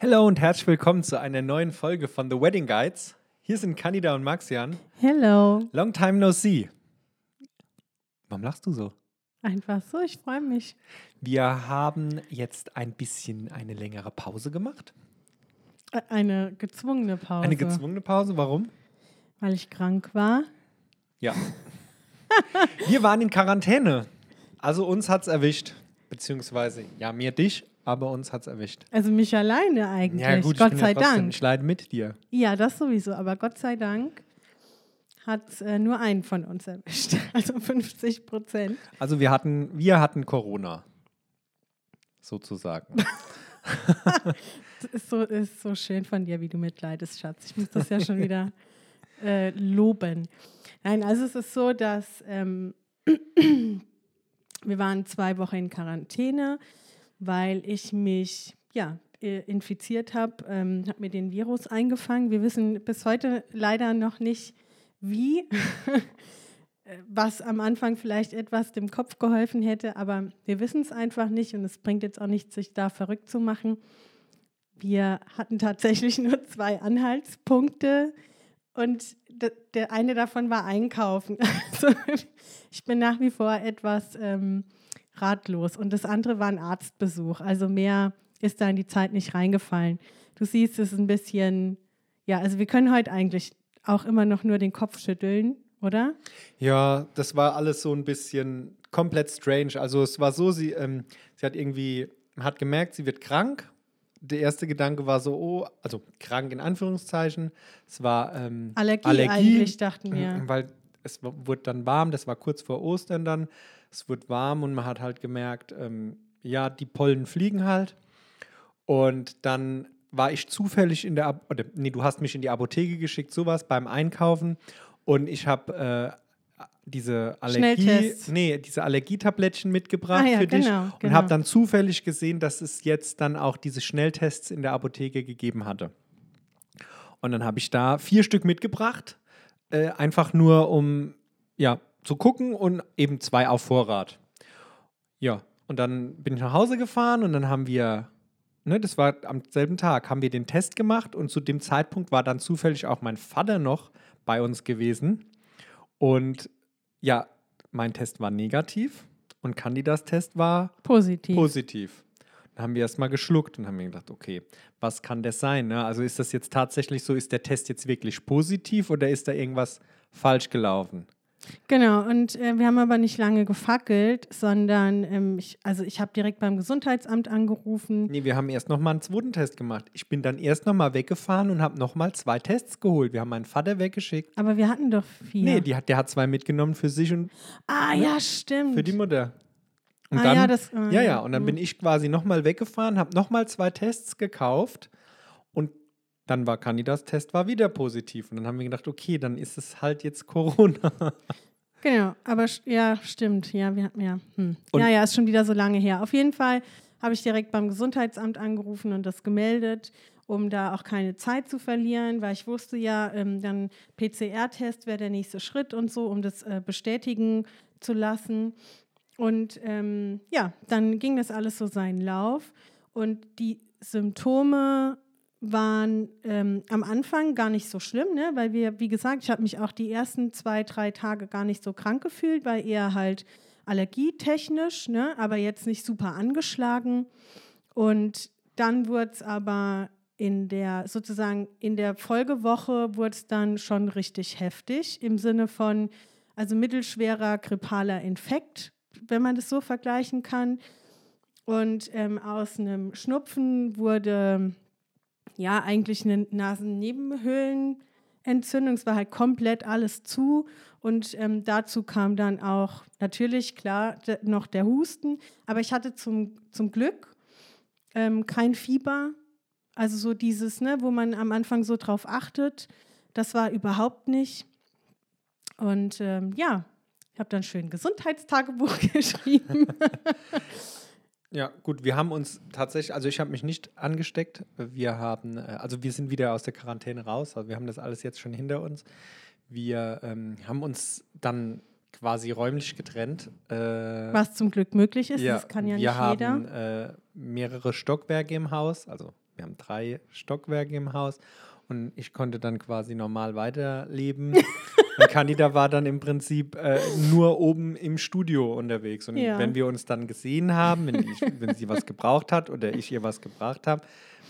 Hallo und herzlich willkommen zu einer neuen Folge von The Wedding Guides. Hier sind Candida und Maxian. Hello. Long time no see. Warum lachst du so? Einfach so, ich freue mich. Wir haben jetzt ein bisschen eine längere Pause gemacht. Ä- Eine gezwungene Pause. Eine gezwungene Pause. Warum? Weil ich krank war. Ja. Wir waren in Quarantäne. Also uns hat's erwischt. Beziehungsweise, ja, mir dich, aber uns hat's erwischt. Also mich alleine eigentlich. Ja, gut, ich Gott bin sei ja trotzdem, Dank. Ich leide mit dir. Ja, das sowieso. Aber Gott sei Dank hat äh, nur einen von uns erwischt. Also 50 Prozent. Also wir hatten, wir hatten Corona. Sozusagen. Das ist so, ist so schön von dir, wie du mitleidest, Schatz. Ich muss das ja schon wieder äh, loben. Nein, also es ist so, dass ähm, wir waren zwei Wochen in Quarantäne, weil ich mich ja infiziert habe, ähm, habe mir den Virus eingefangen. Wir wissen bis heute leider noch nicht, wie. was am Anfang vielleicht etwas dem Kopf geholfen hätte, aber wir wissen es einfach nicht und es bringt jetzt auch nichts, sich da verrückt zu machen. Wir hatten tatsächlich nur zwei Anhaltspunkte und der eine davon war Einkaufen. Also ich bin nach wie vor etwas ähm, ratlos und das andere war ein Arztbesuch. Also mehr ist da in die Zeit nicht reingefallen. Du siehst, es ist ein bisschen, ja, also wir können heute eigentlich auch immer noch nur den Kopf schütteln, oder? Ja, das war alles so ein bisschen komplett strange. Also es war so, sie, ähm, sie hat irgendwie, hat gemerkt, sie wird krank. Der erste Gedanke war so, oh, also krank in Anführungszeichen. Es war ähm, Allergie eigentlich, dachten wir. Weil es wurde dann warm, das war kurz vor Ostern dann. Es wurde warm und man hat halt gemerkt, ähm, ja, die Pollen fliegen halt. Und dann war ich zufällig in der, Ab oder nee, du hast mich in die Apotheke geschickt, sowas beim Einkaufen. Und ich habe äh, diese Allergie, nee, diese Allergietablettchen mitgebracht Ah ja, für dich genau, und genau. habe dann zufällig gesehen, dass es jetzt dann auch diese Schnelltests in der Apotheke gegeben hatte. Und dann habe ich da vier Stück mitgebracht, äh, einfach nur um ja zu gucken und eben zwei auf Vorrat. Ja, und dann bin ich nach Hause gefahren und dann haben wir, ne, das war am selben Tag, haben wir den Test gemacht und zu dem Zeitpunkt war dann zufällig auch mein Vater noch bei uns gewesen. Und ja, mein Test war negativ und Candidas Test war Positiv. positiv. Haben wir erstmal geschluckt und haben mir gedacht, okay, was kann das sein? Ne? Also ist das jetzt tatsächlich so, ist der Test jetzt wirklich positiv oder ist da irgendwas falsch gelaufen? Genau, und äh, wir haben aber nicht lange gefackelt, sondern ähm, ich, also ich habe direkt beim Gesundheitsamt angerufen. Nee, wir haben erst nochmal einen zweiten Test gemacht. Ich bin dann erst nochmal weggefahren und habe nochmal zwei Tests geholt. Wir haben meinen Vater weggeschickt. Aber wir hatten doch vier. Nee, die hat, der hat zwei mitgenommen für sich und ah, ja, stimmt. für die Mutter. Und Ah, dann, ja, das- ah, ja, ja. und dann Mhm. bin ich quasi nochmal weggefahren, habe nochmal zwei Tests gekauft und dann war Candidas Test war wieder positiv. Und dann haben wir gedacht, okay, dann ist es halt jetzt Corona. Genau, aber ja, stimmt. Ja, wir hatten ja. Hm. Ja, ja, ist schon wieder so lange her. Auf jeden Fall habe ich direkt beim Gesundheitsamt angerufen und das gemeldet, um da auch keine Zeit zu verlieren, weil ich wusste ja, ähm, dann PCR-Test wäre der nächste Schritt und so, um das äh, bestätigen zu lassen. Und ähm, ja, dann ging das alles so seinen Lauf und die Symptome waren ähm, am Anfang gar nicht so schlimm, ne? weil wir, wie gesagt, ich habe mich auch die ersten zwei, drei Tage gar nicht so krank gefühlt, weil eher halt allergietechnisch, ne? aber jetzt nicht super angeschlagen. Und dann wurde es aber in der, sozusagen in der Folgewoche wurde es dann schon richtig heftig im Sinne von, also mittelschwerer grippaler Infekt, wenn man das so vergleichen kann. Und ähm, aus einem Schnupfen wurde ja eigentlich eine Nasennebenhöhlenentzündung. Es war halt komplett alles zu. Und ähm, dazu kam dann auch natürlich, klar, noch der Husten. Aber ich hatte zum, zum Glück ähm, kein Fieber. Also so dieses, ne, wo man am Anfang so drauf achtet, das war überhaupt nicht. Und ähm, ja, ich habe dann schön Gesundheitstagebuch geschrieben. Ja, gut, wir haben uns tatsächlich, also ich habe mich nicht angesteckt. Wir haben, äh, also wir sind wieder aus der Quarantäne raus, also wir haben das alles jetzt schon hinter uns. Wir ähm, haben uns dann quasi räumlich getrennt. Äh, Was zum Glück möglich ist, ja, das kann ja wir nicht jeder. haben äh, mehrere Stockwerke im Haus, also wir haben drei Stockwerke im Haus und ich konnte dann quasi normal weiterleben. und Candida war dann im Prinzip äh, nur oben im Studio unterwegs. Und Ja. wenn wir uns dann gesehen haben, wenn, ich, wenn sie was gebraucht hat oder ich ihr was gebracht habe,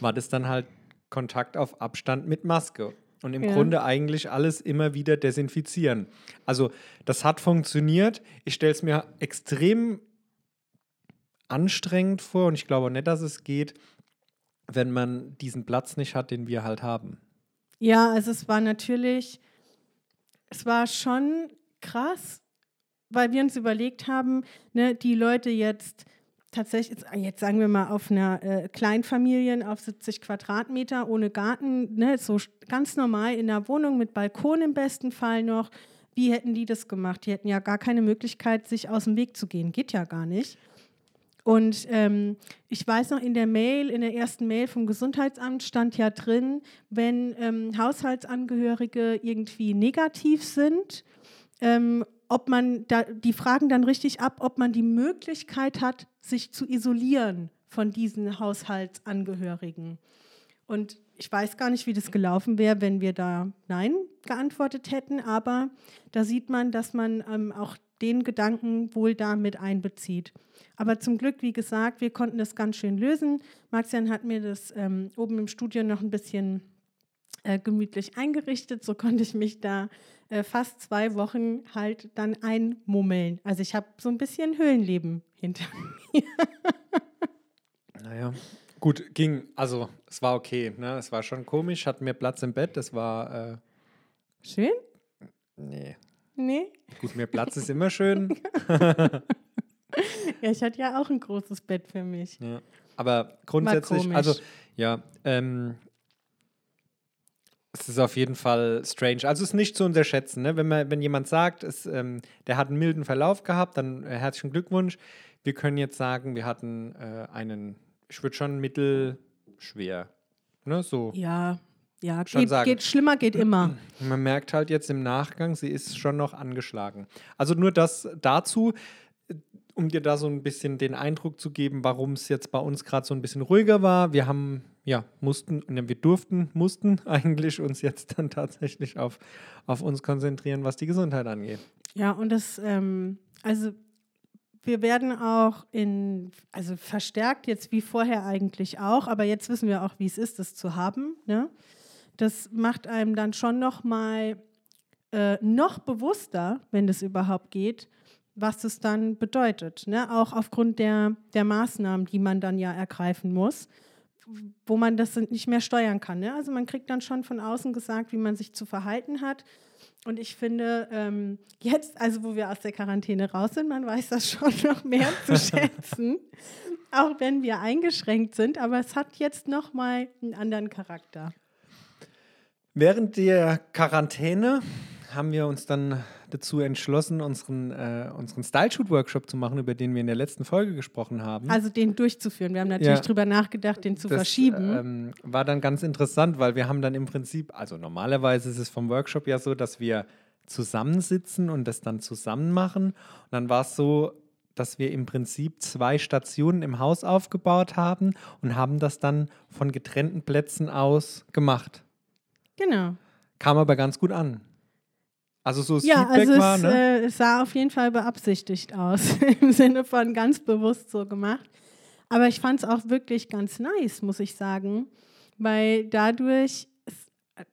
war das dann halt Kontakt auf Abstand mit Maske. Und im Ja. Grunde eigentlich alles immer wieder desinfizieren. Also das hat funktioniert. Ich stelle es mir extrem anstrengend vor und ich glaube nicht, dass es geht, wenn man diesen Platz nicht hat, den wir halt haben. Ja, also es war natürlich, es war schon krass, weil wir uns überlegt haben, ne, die Leute jetzt tatsächlich, jetzt- jetzt sagen wir mal auf einer äh, Kleinfamilien auf 70 Quadratmeter ohne Garten, ne, so ganz normal in einer Wohnung mit Balkon im besten Fall noch. Wie hätten die das gemacht? Die hätten ja gar keine Möglichkeit, sich aus dem Weg zu gehen. Geht ja gar nicht. Und ähm, ich weiß noch, in der Mail, in der ersten Mail vom Gesundheitsamt stand ja drin, wenn ähm, Haushaltsangehörige irgendwie negativ sind, ähm, ob man da, die fragen dann richtig ab, ob man die Möglichkeit hat, sich zu isolieren von diesen Haushaltsangehörigen. Und ich weiß gar nicht, wie das gelaufen wäre, wenn wir da Nein geantwortet hätten, aber da sieht man, dass man ähm, auch den Gedanken wohl da mit einbezieht. Aber zum Glück, wie gesagt, wir konnten das ganz schön lösen. Maxian hat mir das ähm, oben im Studio noch ein bisschen äh, gemütlich eingerichtet. So konnte ich mich da äh, fast zwei Wochen halt dann einmummeln. Also ich habe so ein bisschen Höhlenleben hinter mir. Naja. Gut, ging, also es war okay, ne? Es war schon komisch, hatten wir Platz im Bett, das war, äh, Schön? nee. Nee? Gut, mehr Platz ist immer schön. Ja, ich hatte ja auch ein großes Bett für mich. Ja. Aber grundsätzlich, also ja, ähm, es ist auf jeden Fall strange. Also es ist nicht zu unterschätzen, ne? wenn, man, wenn jemand sagt, es, ähm, der hat einen milden Verlauf gehabt, dann äh, herzlichen Glückwunsch. Wir können jetzt sagen, wir hatten äh, einen, ich würde schon mittelschwer. Ne? So. Ja, ja, geht, geht schlimmer geht immer. Man merkt halt jetzt im Nachgang, sie ist schon noch angeschlagen. Also nur das dazu, um dir da so ein bisschen den Eindruck zu geben, warum es jetzt bei uns gerade so ein bisschen ruhiger war. Wir haben, ja, mussten, ne, wir durften, mussten eigentlich uns jetzt dann tatsächlich auf, auf uns konzentrieren, was die Gesundheit angeht. Ja, und das, ähm, also wir werden auch in, also verstärkt jetzt wie vorher eigentlich auch, aber jetzt wissen wir auch, wie es ist, das zu haben. Ne? Das macht einem dann schon noch mal äh, noch bewusster, wenn das überhaupt geht, was es dann bedeutet. Ne? Auch aufgrund der, der Maßnahmen, die man dann ja ergreifen muss, wo man das nicht mehr steuern kann. Ne? Also man kriegt dann schon von außen gesagt, wie man sich zu verhalten hat. Und ich finde, ähm, jetzt, also wo wir aus der Quarantäne raus sind, man weiß das schon noch mehr zu schätzen, auch wenn wir eingeschränkt sind. Aber es hat jetzt noch mal einen anderen Charakter. Während der Quarantäne haben wir uns dann dazu entschlossen, unseren, äh, unseren Style-Shoot-Workshop zu machen, über den wir in der letzten Folge gesprochen haben. Also den durchzuführen. Wir haben natürlich Ja. drüber nachgedacht, den zu das verschieben. Ähm, war dann ganz interessant, weil wir haben dann im Prinzip, also normalerweise ist es vom Workshop ja so, dass wir zusammensitzen und das dann zusammen machen. Und dann war es so, dass wir im Prinzip zwei Stationen im Haus aufgebaut haben und haben das dann von getrennten Plätzen aus gemacht. Genau. Kam aber ganz gut an. Also so das Ja, Feedback also war, es, ne? äh, es sah auf jeden Fall beabsichtigt aus, im Sinne von ganz bewusst so gemacht. Aber ich fand es auch wirklich ganz nice, muss ich sagen, weil dadurch es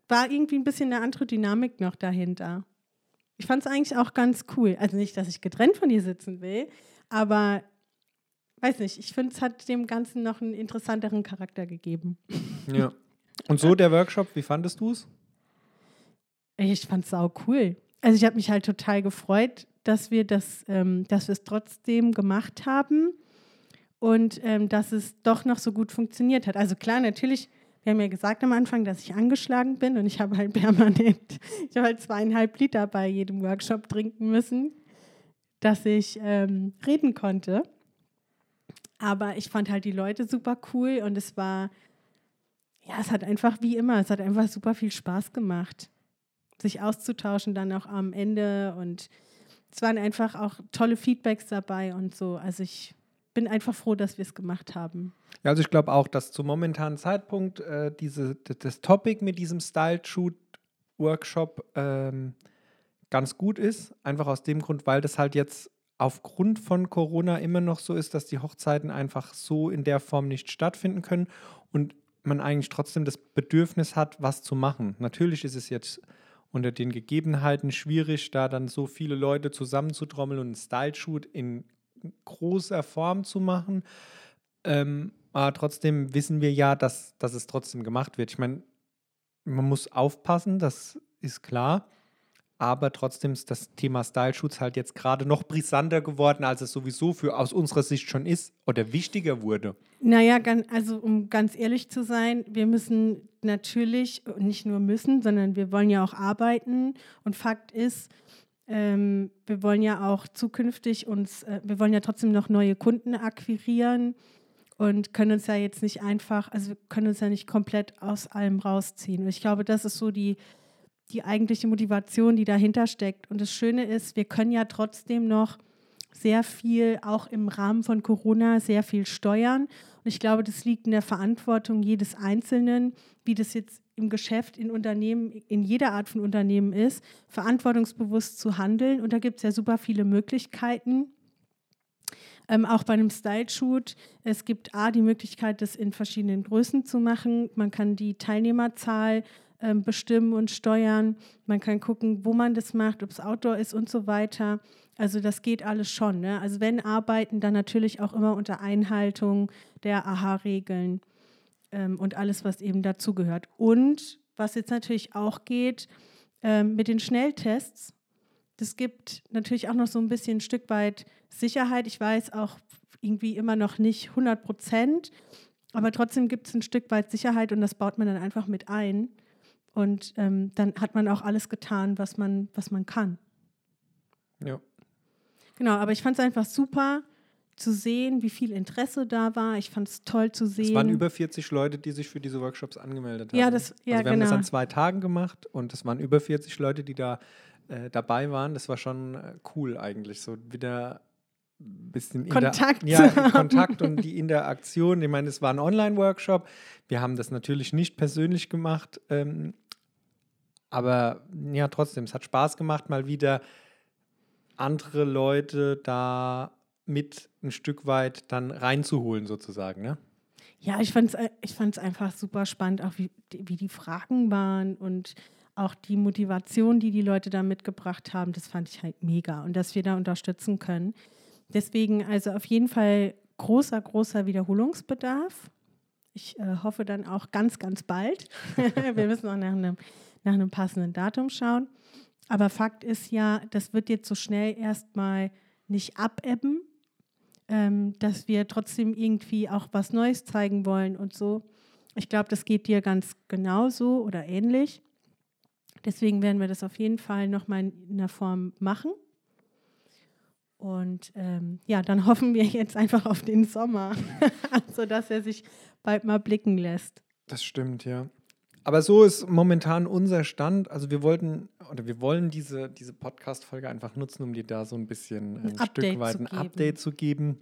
war irgendwie ein bisschen eine andere Dynamik noch dahinter. Ich fand es eigentlich auch ganz cool. Also nicht, dass ich getrennt von dir sitzen will, aber weiß nicht, ich finde, es hat dem Ganzen noch einen interessanteren Charakter gegeben. Ja. Und so der Workshop, wie fandest du es? Ich fand es sau cool. Also ich habe mich halt total gefreut, dass wir das, ähm, dass wir es trotzdem gemacht haben und ähm, dass es doch noch so gut funktioniert hat. Also klar, natürlich, wir haben ja gesagt am Anfang, dass ich angeschlagen bin und ich habe halt permanent, ich habe halt zweieinhalb Liter bei jedem Workshop trinken müssen, dass ich ähm, reden konnte. Aber ich fand halt die Leute super cool und es war, ja, es hat einfach wie immer, es hat einfach super viel Spaß gemacht sich auszutauschen dann auch am Ende und es waren einfach auch tolle Feedbacks dabei und so. Also ich bin einfach froh, dass wir es gemacht haben. Ja, also ich glaube auch, dass zum momentanen Zeitpunkt äh, diese, das Topic mit diesem Style-Shoot-Workshop ähm, ganz gut ist. Einfach aus dem Grund, weil das halt jetzt aufgrund von Corona immer noch so ist, dass die Hochzeiten einfach so in der Form nicht stattfinden können und man eigentlich trotzdem das Bedürfnis hat, was zu machen. Natürlich ist es jetzt unter den Gegebenheiten schwierig, da dann so viele Leute zusammenzutrommeln und einen Style-Shoot in großer Form zu machen. Ähm, aber trotzdem wissen wir ja, dass, dass es trotzdem gemacht wird. Ich meine, man muss aufpassen, das ist klar aber trotzdem ist das Thema Style Shoots halt jetzt gerade noch brisanter geworden, als es sowieso für aus unserer Sicht schon ist oder wichtiger wurde. Naja, also um ganz ehrlich zu sein, wir müssen natürlich, nicht nur müssen, sondern wir wollen ja auch arbeiten. Und Fakt ist, ähm, wir wollen ja auch zukünftig uns, äh, wir wollen ja trotzdem noch neue Kunden akquirieren und können uns ja jetzt nicht einfach, also wir können uns ja nicht komplett aus allem rausziehen. Und ich glaube, das ist so die die eigentliche Motivation, die dahinter steckt. Und das Schöne ist, wir können ja trotzdem noch sehr viel, auch im Rahmen von Corona, sehr viel steuern. Und ich glaube, das liegt in der Verantwortung jedes Einzelnen, wie das jetzt im Geschäft, in Unternehmen, in jeder Art von Unternehmen ist, verantwortungsbewusst zu handeln. Und da gibt es ja super viele Möglichkeiten. Ähm, auch bei einem Style-Shoot. Es gibt A, die Möglichkeit, das in verschiedenen Größen zu machen. Man kann die Teilnehmerzahl bestimmen und steuern. Man kann gucken, wo man das macht, ob es Outdoor ist und so weiter. Also das geht alles schon. Ne? Also wenn arbeiten, dann natürlich auch immer unter Einhaltung der AHA-Regeln ähm, und alles, was eben dazugehört. Und was jetzt natürlich auch geht, ähm, mit den Schnelltests, das gibt natürlich auch noch so ein bisschen ein Stück weit Sicherheit. Ich weiß auch irgendwie immer noch nicht 100 Prozent, aber trotzdem gibt es ein Stück weit Sicherheit und das baut man dann einfach mit ein. Und ähm, dann hat man auch alles getan, was man, was man kann. Ja. Genau, aber ich fand es einfach super zu sehen, wie viel Interesse da war. Ich fand es toll zu sehen. Es waren über 40 Leute, die sich für diese Workshops angemeldet haben. Ja, das, ja also wir genau. haben das an genau. zwei Tagen gemacht und es waren über 40 Leute, die da äh, dabei waren. Das war schon äh, cool eigentlich, so wieder ein bisschen Kontakt, ja, Kontakt und die Interaktion. Ich meine, es war ein Online-Workshop. Wir haben das natürlich nicht persönlich gemacht, ähm, aber ja, trotzdem, es hat Spaß gemacht, mal wieder andere Leute da mit ein Stück weit dann reinzuholen, sozusagen. Ne? Ja, ich fand es äh, ich fand's einfach super spannend, auch wie, wie die Fragen waren und auch die Motivation, die die Leute da mitgebracht haben, das fand ich halt mega und dass wir da unterstützen können. Deswegen also auf jeden Fall großer, großer Wiederholungsbedarf. Ich äh, hoffe dann auch ganz, ganz bald. wir müssen auch nach einem nach einem passenden Datum schauen. Aber Fakt ist ja, das wird jetzt so schnell erstmal nicht abebben, ähm, dass wir trotzdem irgendwie auch was Neues zeigen wollen und so. Ich glaube, das geht dir ganz genauso oder ähnlich. Deswegen werden wir das auf jeden Fall nochmal in der Form machen. Und ähm, ja, dann hoffen wir jetzt einfach auf den Sommer, sodass er sich bald mal blicken lässt. Das stimmt, ja. Aber so ist momentan unser Stand. Also wir wollten oder wir wollen diese, diese Podcast-Folge einfach nutzen, um dir da so ein bisschen ein, ein Stück weit ein Update zu geben.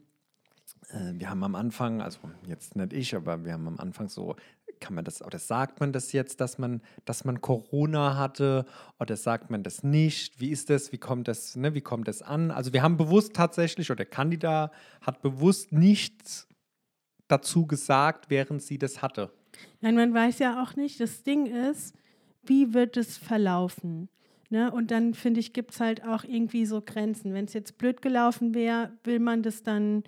Äh, wir haben am Anfang, also jetzt nicht ich, aber wir haben am Anfang so, kann man das, oder sagt man das jetzt, dass man, dass man Corona hatte oder sagt man das nicht? Wie ist das? Wie kommt das, ne, wie kommt das an? Also wir haben bewusst tatsächlich, oder der Kandidat hat bewusst nichts dazu gesagt, während sie das hatte. Nein, man weiß ja auch nicht. Das Ding ist, wie wird es verlaufen? Ne? Und dann finde ich, gibt es halt auch irgendwie so Grenzen. Wenn es jetzt blöd gelaufen wäre, will man das dann,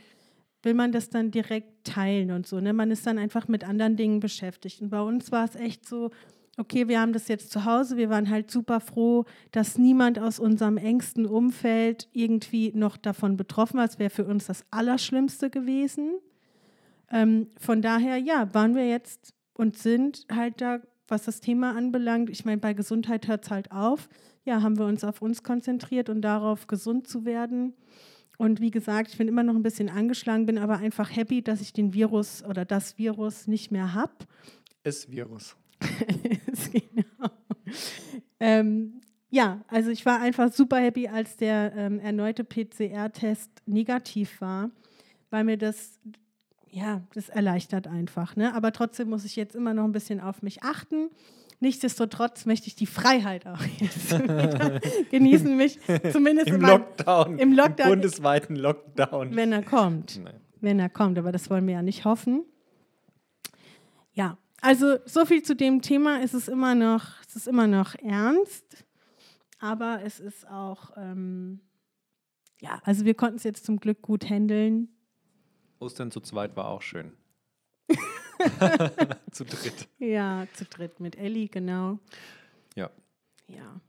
will man das dann direkt teilen und so. Ne? Man ist dann einfach mit anderen Dingen beschäftigt. Und bei uns war es echt so, okay, wir haben das jetzt zu Hause, wir waren halt super froh, dass niemand aus unserem engsten Umfeld irgendwie noch davon betroffen war. Es wäre für uns das Allerschlimmste gewesen. Ähm, von daher, ja, waren wir jetzt und sind halt da, was das Thema anbelangt. Ich meine, bei Gesundheit hört es halt auf. Ja, haben wir uns auf uns konzentriert und darauf, gesund zu werden. Und wie gesagt, ich bin immer noch ein bisschen angeschlagen, bin aber einfach happy, dass ich den Virus oder das Virus nicht mehr habe. Es Virus. genau. Ähm, ja, also ich war einfach super happy, als der ähm, erneute PCR-Test negativ war weil mir das, ja, das erleichtert einfach. Ne? Aber trotzdem muss ich jetzt immer noch ein bisschen auf mich achten. Nichtsdestotrotz möchte ich die Freiheit auch jetzt genießen, mich zumindest Im Lockdown. im Lockdown. bundesweiten Lockdown. wenn er kommt. Nein. Wenn er kommt, aber das wollen wir ja nicht hoffen. Ja, also so viel zu dem Thema. Es ist immer noch, es ist immer noch ernst, aber es ist auch, ähm, ja, also wir konnten es jetzt zum Glück gut handeln. Ostern zu zweit war auch schön. zu dritt. Ja, zu dritt mit Ellie, genau. Ja. Ja.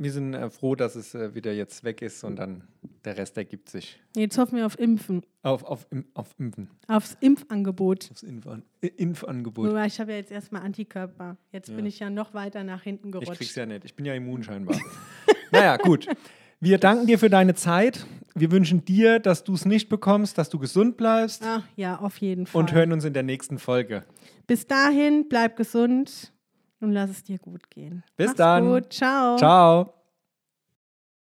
Wir sind äh, froh, dass es äh, wieder jetzt weg ist und dann der Rest ergibt sich. Jetzt hoffen wir auf Impfen, Auf, auf, im, auf Impfen. aufs Impfangebot. Aufs Impfan äh, Impfangebot. Wobei ich habe ja jetzt erstmal Antikörper. Jetzt bin Ja. ich ja noch weiter nach hinten Ich gerutscht. krieg's ja nicht. Ich bin ja immun scheinbar. naja, gut. Wir danken dir für deine Zeit. Wir wünschen dir, dass du es nicht bekommst, dass du gesund bleibst Ach ja, auf jeden Fall. und hören uns in der nächsten Folge. Bis dahin, bleib gesund und lass es dir gut gehen. Bis Mach's dann. Gut. Ciao. Ciao.